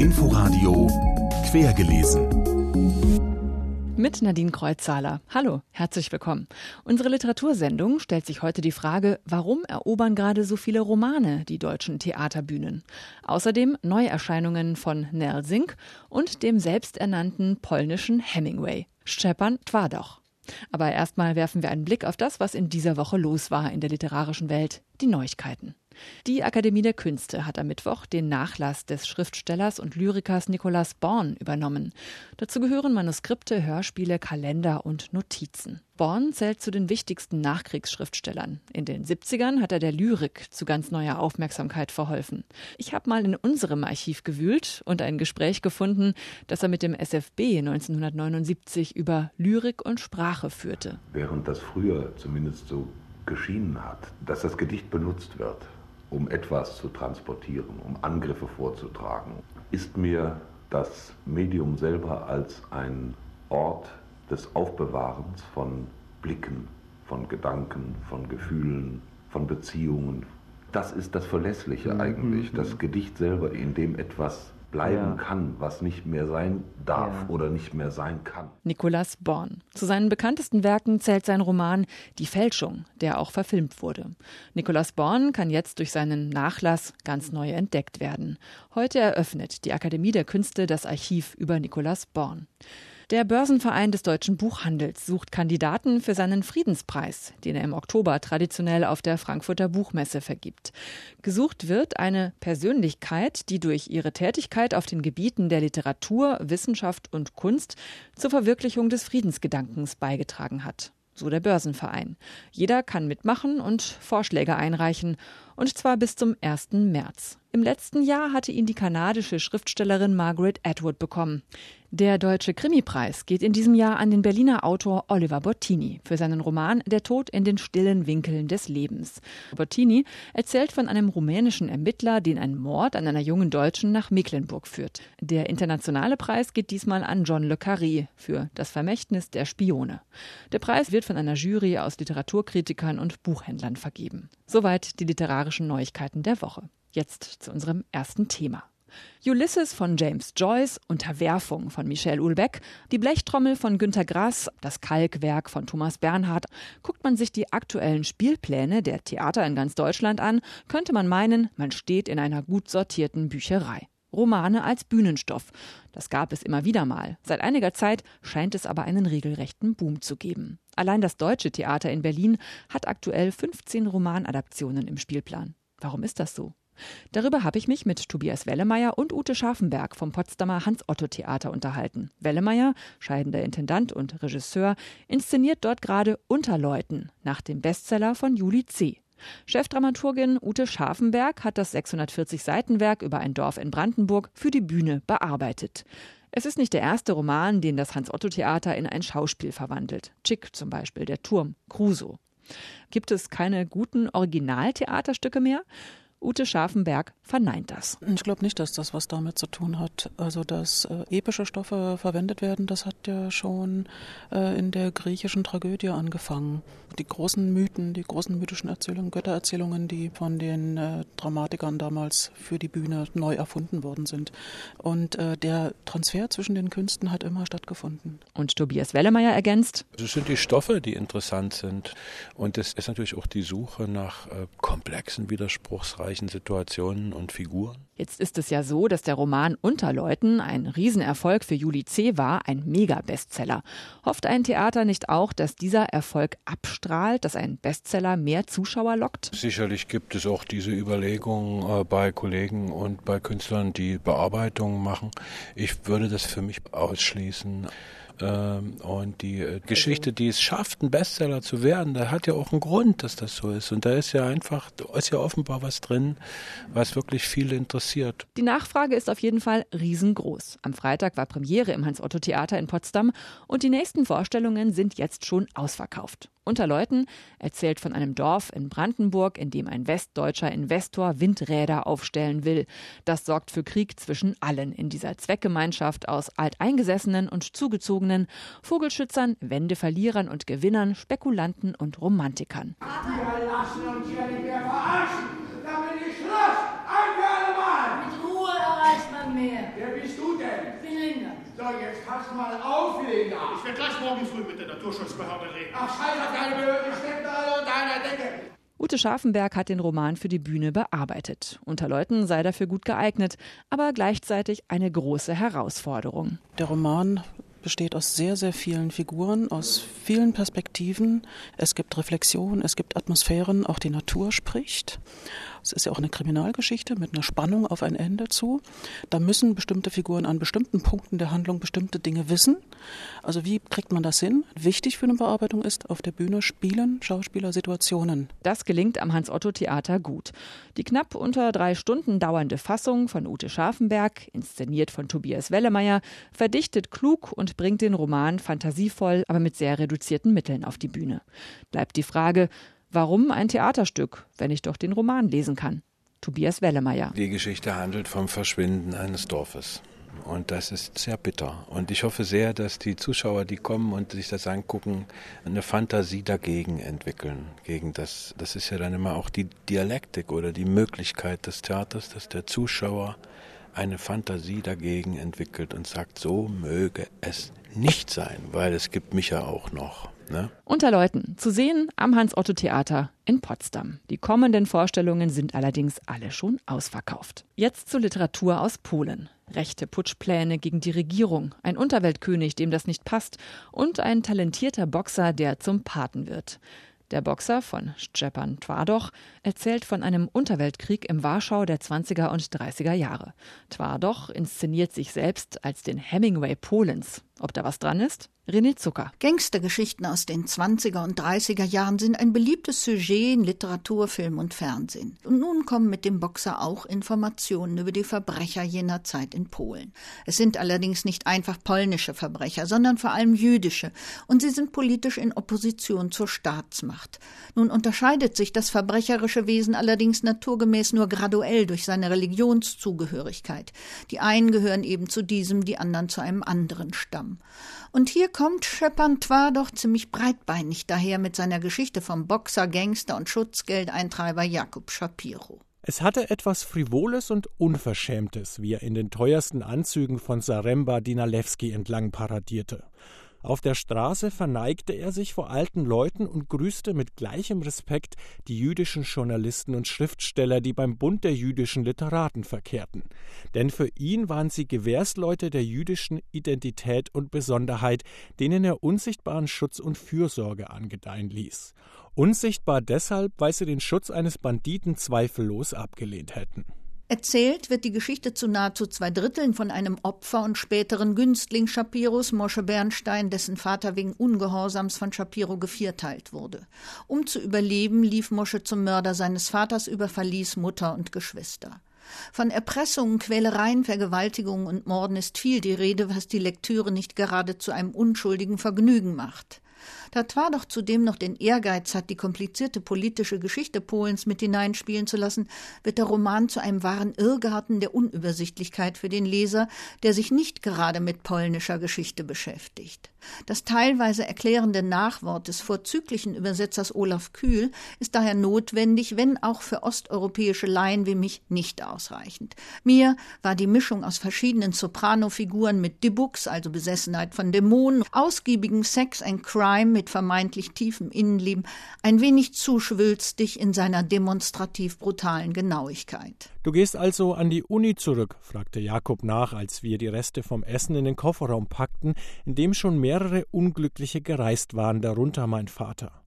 Inforadio Quergelesen. Mit Nadine Kreuzzahler. Hallo, herzlich willkommen. Unsere Literatursendung stellt sich heute die Frage, warum erobern gerade so viele Romane die deutschen Theaterbühnen? Außerdem Neuerscheinungen von Nell Sink und dem selbsternannten polnischen Hemingway, Szczepan Twardoch. Aber erstmal werfen wir einen Blick auf das, was in dieser Woche los war in der literarischen Welt, die Neuigkeiten. Die Akademie der Künste hat am Mittwoch den Nachlass des Schriftstellers und Lyrikers Nicolas Born übernommen. Dazu gehören Manuskripte, Hörspiele, Kalender und Notizen. Born zählt zu den wichtigsten Nachkriegsschriftstellern. In den 70ern hat er der Lyrik zu ganz neuer Aufmerksamkeit verholfen. Ich habe mal in unserem Archiv gewühlt und ein Gespräch gefunden, das er mit dem SFB 1979 über Lyrik und Sprache führte. Während das früher zumindest so geschienen hat, dass das Gedicht benutzt wird, um etwas zu transportieren, um Angriffe vorzutragen, ist mir das Medium selber als ein Ort des Aufbewahrens von Blicken, von Gedanken, von Gefühlen, von Beziehungen. Das ist das Verlässliche mhm. eigentlich, mhm. das Gedicht selber, in dem etwas bleiben ja. kann, was nicht mehr sein darf ja. oder nicht mehr sein kann. Nicolas Born. Zu seinen bekanntesten Werken zählt sein Roman Die Fälschung, der auch verfilmt wurde. Nicolas Born kann jetzt durch seinen Nachlass ganz neu entdeckt werden. Heute eröffnet die Akademie der Künste das Archiv über Nicolas Born. Der Börsenverein des deutschen Buchhandels sucht Kandidaten für seinen Friedenspreis, den er im Oktober traditionell auf der Frankfurter Buchmesse vergibt. Gesucht wird eine Persönlichkeit, die durch ihre Tätigkeit auf den Gebieten der Literatur, Wissenschaft und Kunst zur Verwirklichung des Friedensgedankens beigetragen hat so der Börsenverein. Jeder kann mitmachen und Vorschläge einreichen, und zwar bis zum 1. März. Im letzten Jahr hatte ihn die kanadische Schriftstellerin Margaret Atwood bekommen. Der Deutsche Krimipreis geht in diesem Jahr an den Berliner Autor Oliver Bottini für seinen Roman Der Tod in den stillen Winkeln des Lebens. Bottini erzählt von einem rumänischen Ermittler, den ein Mord an einer jungen Deutschen nach Mecklenburg führt. Der internationale Preis geht diesmal an John Le Carré für Das Vermächtnis der Spione. Der Preis wird von einer Jury aus Literaturkritikern und Buchhändlern vergeben. Soweit die literarischen Neuigkeiten der Woche. Jetzt zu unserem ersten Thema. Ulysses von James Joyce, Unterwerfung von Michel Houellebecq, die Blechtrommel von Günter Grass, das Kalkwerk von Thomas Bernhard. Guckt man sich die aktuellen Spielpläne der Theater in ganz Deutschland an, könnte man meinen, man steht in einer gut sortierten Bücherei. Romane als Bühnenstoff. Das gab es immer wieder mal. Seit einiger Zeit scheint es aber einen regelrechten Boom zu geben. Allein das Deutsche Theater in Berlin hat aktuell 15 Romanadaptionen im Spielplan. Warum ist das so? Darüber habe ich mich mit Tobias Wellemeyer und Ute Scharfenberg vom Potsdamer Hans-Otto-Theater unterhalten. Wellemeyer, scheidender Intendant und Regisseur, inszeniert dort gerade Unterleuten nach dem Bestseller von Juli C. Chefdramaturgin Ute Scharfenberg hat das 640-Seitenwerk über ein Dorf in Brandenburg für die Bühne bearbeitet. Es ist nicht der erste Roman, den das Hans-Otto-Theater in ein Schauspiel verwandelt. Chick zum Beispiel, Der Turm, Crusoe. Gibt es keine guten Originaltheaterstücke mehr? Ute Scharfenberg verneint das. Ich glaube nicht, dass das was damit zu tun hat. Also, dass äh, epische Stoffe verwendet werden, das hat ja schon äh, in der griechischen Tragödie angefangen. Die großen Mythen, die großen mythischen Erzählungen, Göttererzählungen, die von den äh, Dramatikern damals für die Bühne neu erfunden worden sind. Und äh, der Transfer zwischen den Künsten hat immer stattgefunden. Und Tobias Wellemeyer ergänzt. Es sind die Stoffe, die interessant sind. Und es ist natürlich auch die Suche nach äh, komplexen, widerspruchsreichen zahlreichen Situationen und Figuren. Jetzt ist es ja so, dass der Roman Unterleuten ein Riesenerfolg für Juli C. war, ein Mega-Bestseller. Hofft ein Theater nicht auch, dass dieser Erfolg abstrahlt, dass ein Bestseller mehr Zuschauer lockt? Sicherlich gibt es auch diese Überlegungen äh, bei Kollegen und bei Künstlern, die Bearbeitungen machen. Ich würde das für mich ausschließen. Ähm, und die äh, Geschichte, die es schafft, ein Bestseller zu werden, da hat ja auch einen Grund, dass das so ist. Und da ist ja einfach, ist ja offenbar was drin, was wirklich viele interessiert. Die Nachfrage ist auf jeden Fall riesengroß. Am Freitag war Premiere im Hans-Otto-Theater in Potsdam und die nächsten Vorstellungen sind jetzt schon ausverkauft. Unterleuten erzählt von einem Dorf in Brandenburg, in dem ein westdeutscher Investor Windräder aufstellen will. Das sorgt für Krieg zwischen allen in dieser Zweckgemeinschaft aus Alteingesessenen und Zugezogenen, Vogelschützern, Wendeverlierern und Gewinnern, Spekulanten und Romantikern. Wir lassen uns hier nicht mehr verarschen. Da bin ich Schluss. Ein für alle Mal. Mit Ruhe, So, jetzt du mal auflegen. Ich werde gleich morgen früh mit der Naturschutzbehörde reden. Ach, scheiß auf deine Behörde, steckt alle unter einer Decke. Ute Scharfenberg hat den Roman für die Bühne bearbeitet. Unter Leuten sei dafür gut geeignet, aber gleichzeitig eine große Herausforderung. Der Roman besteht aus sehr, sehr vielen Figuren, aus vielen Perspektiven. Es gibt Reflexion, es gibt Atmosphären, auch die Natur spricht. Es ist ja auch eine Kriminalgeschichte mit einer Spannung auf ein Ende zu. Da müssen bestimmte Figuren an bestimmten Punkten der Handlung bestimmte Dinge wissen. Also wie kriegt man das hin? Wichtig für eine Bearbeitung ist, auf der Bühne spielen Schauspieler Situationen. Das gelingt am Hans-Otto-Theater gut. Die knapp unter drei Stunden dauernde Fassung von Ute Scharfenberg, inszeniert von Tobias Wellemeyer, verdichtet klug und bringt den Roman fantasievoll, aber mit sehr reduzierten Mitteln auf die Bühne. Bleibt die Frage, Warum ein Theaterstück, wenn ich doch den Roman lesen kann? Tobias Wellemeyer. Die Geschichte handelt vom Verschwinden eines Dorfes. Und das ist sehr bitter. Und ich hoffe sehr, dass die Zuschauer, die kommen und sich das angucken, eine Fantasie dagegen entwickeln. Gegen das, das ist ja dann immer auch die Dialektik oder die Möglichkeit des Theaters, dass der Zuschauer eine Fantasie dagegen entwickelt und sagt, so möge es nicht sein, weil es gibt mich ja auch noch. Ne? Unter Leuten zu sehen am Hans-Otto-Theater in Potsdam. Die kommenden Vorstellungen sind allerdings alle schon ausverkauft. Jetzt zur Literatur aus Polen. Rechte Putschpläne gegen die Regierung, ein Unterweltkönig, dem das nicht passt, und ein talentierter Boxer, der zum Paten wird. Der Boxer von Szczepan Twardoch erzählt von einem Unterweltkrieg im Warschau der 20er und 30er Jahre. Twardoch inszeniert sich selbst als den Hemingway Polens. Ob da was dran ist? René Zucker. Gangstergeschichten aus den 20er und 30er Jahren sind ein beliebtes Sujet in Literatur, Film und Fernsehen. Und nun kommen mit dem Boxer auch Informationen über die Verbrecher jener Zeit in Polen. Es sind allerdings nicht einfach polnische Verbrecher, sondern vor allem jüdische, und sie sind politisch in Opposition zur Staatsmacht. Nun unterscheidet sich das verbrecherische Wesen allerdings naturgemäß nur graduell durch seine Religionszugehörigkeit. Die einen gehören eben zu diesem, die anderen zu einem anderen Stamm. Und hier kommt Schepantois doch ziemlich breitbeinig daher mit seiner Geschichte vom Boxer, Gangster und Schutzgeldeintreiber Jakob Shapiro. Es hatte etwas Frivoles und Unverschämtes, wie er in den teuersten Anzügen von Saremba Dinalewski entlang paradierte. Auf der Straße verneigte er sich vor alten Leuten und grüßte mit gleichem Respekt die jüdischen Journalisten und Schriftsteller, die beim Bund der jüdischen Literaten verkehrten. Denn für ihn waren sie Gewährsleute der jüdischen Identität und Besonderheit, denen er unsichtbaren Schutz und Fürsorge angedeihen ließ. Unsichtbar deshalb, weil sie den Schutz eines Banditen zweifellos abgelehnt hätten. Erzählt wird die Geschichte zu nahezu zwei Dritteln von einem Opfer und späteren Günstling Shapiros, Mosche Bernstein, dessen Vater wegen Ungehorsams von Shapiro gevierteilt wurde. Um zu überleben, lief Mosche zum Mörder seines Vaters über, verließ Mutter und Geschwister. Von Erpressungen, Quälereien, Vergewaltigungen und Morden ist viel die Rede, was die Lektüre nicht gerade zu einem unschuldigen Vergnügen macht. Da doch zudem noch den Ehrgeiz hat, die komplizierte politische Geschichte Polens mit hineinspielen zu lassen, wird der Roman zu einem wahren Irrgarten der Unübersichtlichkeit für den Leser, der sich nicht gerade mit polnischer Geschichte beschäftigt. Das teilweise erklärende Nachwort des vorzüglichen Übersetzers Olaf Kühl ist daher notwendig, wenn auch für osteuropäische Laien wie mich nicht ausreichend. Mir war die Mischung aus verschiedenen Soprano-Figuren mit Dibux, also Besessenheit von Dämonen, ausgiebigem Sex and Crime mit vermeintlich tiefem Innenleben, ein wenig zu schwülstig in seiner demonstrativ brutalen Genauigkeit. Du gehst also an die Uni zurück, fragte Jakob nach, als wir die Reste vom Essen in den Kofferraum packten, in dem schon mehrere Unglückliche gereist waren, darunter mein Vater.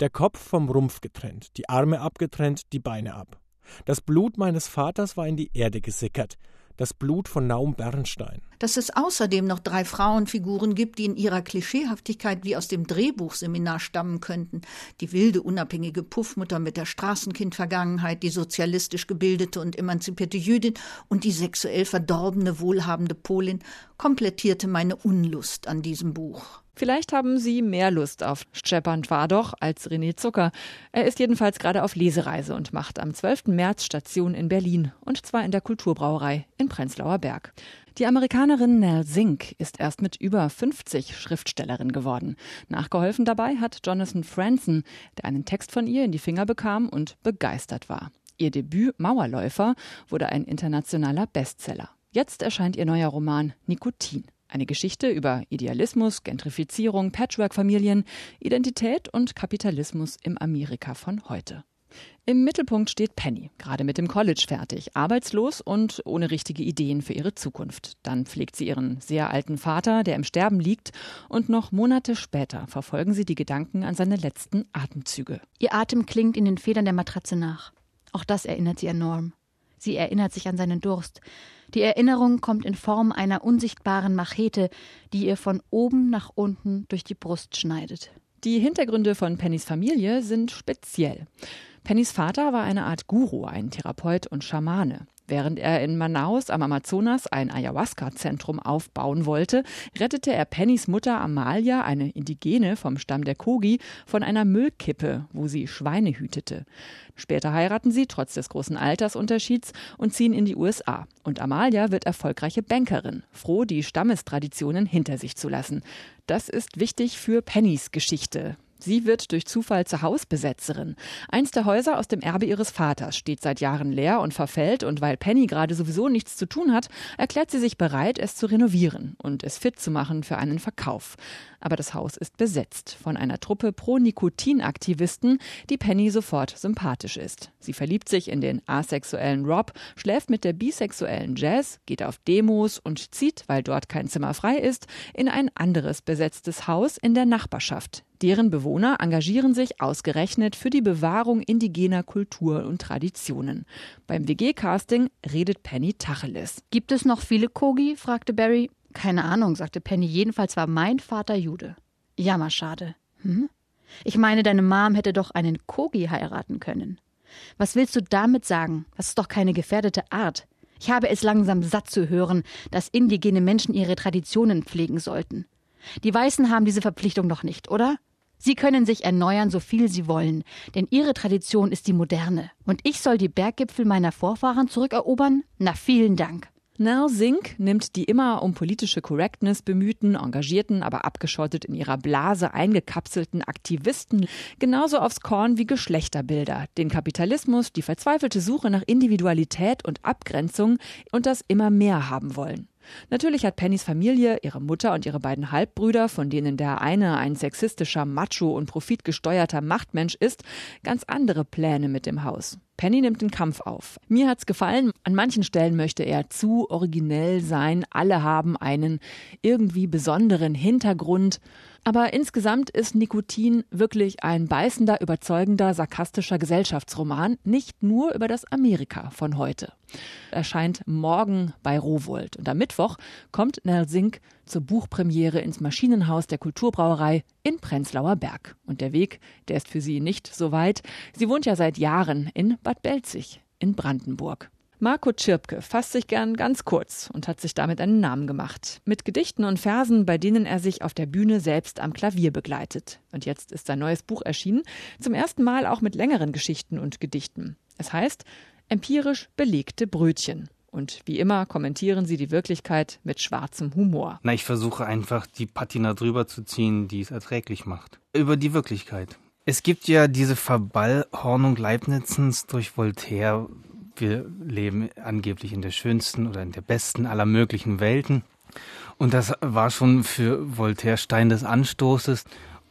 Der Kopf vom Rumpf getrennt, die Arme abgetrennt, die Beine ab. Das Blut meines Vaters war in die Erde gesickert das Blut von Naum Bernstein. Dass es außerdem noch drei Frauenfiguren gibt, die in ihrer Klischeehaftigkeit wie aus dem Drehbuchseminar stammen könnten. Die wilde, unabhängige Puffmutter mit der Straßenkindvergangenheit, die sozialistisch gebildete und emanzipierte Jüdin und die sexuell verdorbene, wohlhabende Polin, komplettierte meine Unlust an diesem Buch. Vielleicht haben Sie mehr Lust auf Szczepan Twardoch als René Zucker. Er ist jedenfalls gerade auf Lesereise und macht am 12. März Station in Berlin und zwar in der Kulturbrauerei in Prenzlauer Berg. Die Amerikanerin Nell Zink ist erst mit über 50 Schriftstellerin geworden. Nachgeholfen dabei hat Jonathan Franzen, der einen Text von ihr in die Finger bekam und begeistert war. Ihr Debüt Mauerläufer wurde ein internationaler Bestseller. Jetzt erscheint ihr neuer Roman Nikotin. Eine Geschichte über Idealismus, Gentrifizierung, Patchwork-Familien, Identität und Kapitalismus im Amerika von heute. Im Mittelpunkt steht Penny, gerade mit dem College fertig, arbeitslos und ohne richtige Ideen für ihre Zukunft. Dann pflegt sie ihren sehr alten Vater, der im Sterben liegt, und noch Monate später verfolgen sie die Gedanken an seine letzten Atemzüge. Ihr Atem klingt in den Federn der Matratze nach. Auch das erinnert sie enorm. Sie erinnert sich an seinen Durst. Die Erinnerung kommt in Form einer unsichtbaren Machete, die ihr von oben nach unten durch die Brust schneidet. Die Hintergründe von Pennys Familie sind speziell. Pennys Vater war eine Art Guru, ein Therapeut und Schamane. Während er in Manaus am Amazonas ein Ayahuasca-Zentrum aufbauen wollte, rettete er Pennys Mutter Amalia, eine Indigene vom Stamm der Kogi, von einer Müllkippe, wo sie Schweine hütete. Später heiraten sie, trotz des großen Altersunterschieds, und ziehen in die USA. Und Amalia wird erfolgreiche Bankerin, froh, die Stammestraditionen hinter sich zu lassen. Das ist wichtig für Pennys Geschichte. Sie wird durch Zufall zur Hausbesetzerin. Eins der Häuser aus dem Erbe ihres Vaters steht seit Jahren leer und verfällt und weil Penny gerade sowieso nichts zu tun hat, erklärt sie sich bereit, es zu renovieren und es fit zu machen für einen Verkauf. Aber das Haus ist besetzt von einer Truppe Pro-Nikotin-Aktivisten, die Penny sofort sympathisch ist. Sie verliebt sich in den asexuellen Rob, schläft mit der bisexuellen Jazz, geht auf Demos und zieht, weil dort kein Zimmer frei ist, in ein anderes besetztes Haus in der Nachbarschaft. Deren Bewohner engagieren sich ausgerechnet für die Bewahrung indigener Kultur und Traditionen. Beim WG-Casting redet Penny Tacheles. Gibt es noch viele Kogi? fragte Barry. Keine Ahnung, sagte Penny. Jedenfalls war mein Vater Jude. Jammer, schade. Hm? Ich meine, deine Mom hätte doch einen Kogi heiraten können. Was willst du damit sagen? Das ist doch keine gefährdete Art. Ich habe es langsam satt zu hören, dass indigene Menschen ihre Traditionen pflegen sollten. Die Weißen haben diese Verpflichtung noch nicht, oder? Sie können sich erneuern, so viel Sie wollen, denn Ihre Tradition ist die moderne. Und ich soll die Berggipfel meiner Vorfahren zurückerobern? Na, vielen Dank. Nell Sink nimmt die immer um politische Correctness bemühten, engagierten, aber abgeschottet in ihrer Blase eingekapselten Aktivisten genauso aufs Korn wie Geschlechterbilder, den Kapitalismus, die verzweifelte Suche nach Individualität und Abgrenzung und das immer mehr haben wollen. Natürlich hat Pennys Familie, ihre Mutter und ihre beiden Halbbrüder, von denen der eine ein sexistischer, macho und profitgesteuerter Machtmensch ist, ganz andere Pläne mit dem Haus. Penny nimmt den Kampf auf. Mir hat's gefallen. An manchen Stellen möchte er zu originell sein. Alle haben einen irgendwie besonderen Hintergrund. Aber insgesamt ist Nikotin wirklich ein beißender, überzeugender, sarkastischer Gesellschaftsroman, nicht nur über das Amerika von heute. Erscheint morgen bei Rowold und am Mittwoch kommt Nell Sink zur Buchpremiere ins Maschinenhaus der Kulturbrauerei in Prenzlauer Berg. Und der Weg, der ist für sie nicht so weit. Sie wohnt ja seit Jahren in Bad Belzig in Brandenburg. Marco Tschirpke fasst sich gern ganz kurz und hat sich damit einen Namen gemacht. Mit Gedichten und Versen, bei denen er sich auf der Bühne selbst am Klavier begleitet. Und jetzt ist sein neues Buch erschienen, zum ersten Mal auch mit längeren Geschichten und Gedichten. Es heißt Empirisch belegte Brötchen. Und wie immer kommentieren sie die Wirklichkeit mit schwarzem Humor. Na, ich versuche einfach die Patina drüber zu ziehen, die es erträglich macht. Über die Wirklichkeit. Es gibt ja diese Verballhornung Leibnizens durch Voltaire, wir leben angeblich in der schönsten oder in der besten aller möglichen Welten. Und das war schon für Voltaire Stein des Anstoßes.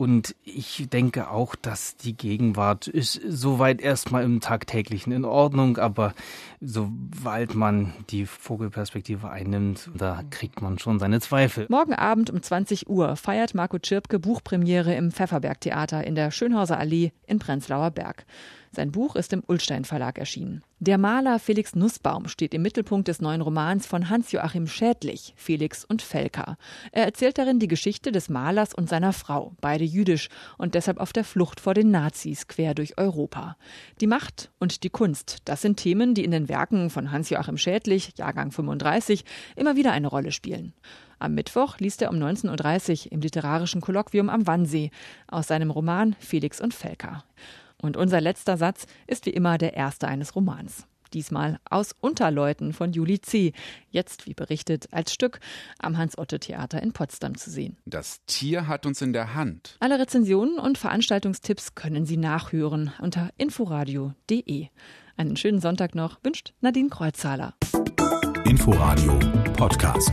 Und ich denke auch, dass die Gegenwart ist soweit erstmal im Tagtäglichen in Ordnung, aber sobald man die Vogelperspektive einnimmt, da kriegt man schon seine Zweifel. Morgen Abend um 20 Uhr feiert Marco Tschirpke Buchpremiere im Pfefferberg Theater in der Schönhauser Allee in Prenzlauer Berg. Sein Buch ist im Ullstein Verlag erschienen. Der Maler Felix Nussbaum steht im Mittelpunkt des neuen Romans von Hans-Joachim Schädlich, Felix und Felka. Er erzählt darin die Geschichte des Malers und seiner Frau, beide jüdisch und deshalb auf der Flucht vor den Nazis quer durch Europa. Die Macht und die Kunst, das sind Themen, die in den Werken von Hans-Joachim Schädlich, Jahrgang 35, immer wieder eine Rolle spielen. Am Mittwoch liest er um 19.30 Uhr im literarischen Kolloquium am Wannsee aus seinem Roman Felix und Felka. Und unser letzter Satz ist wie immer der erste eines Romans. Diesmal aus Unterleuten von Juli C., jetzt, wie berichtet, als Stück am Hans-Otto-Theater in Potsdam zu sehen. Das Tier hat uns in der Hand. Alle Rezensionen und Veranstaltungstipps können Sie nachhören unter inforadio.de. Einen schönen Sonntag noch wünscht Nadine Kreuzhaler. Inforadio Podcast.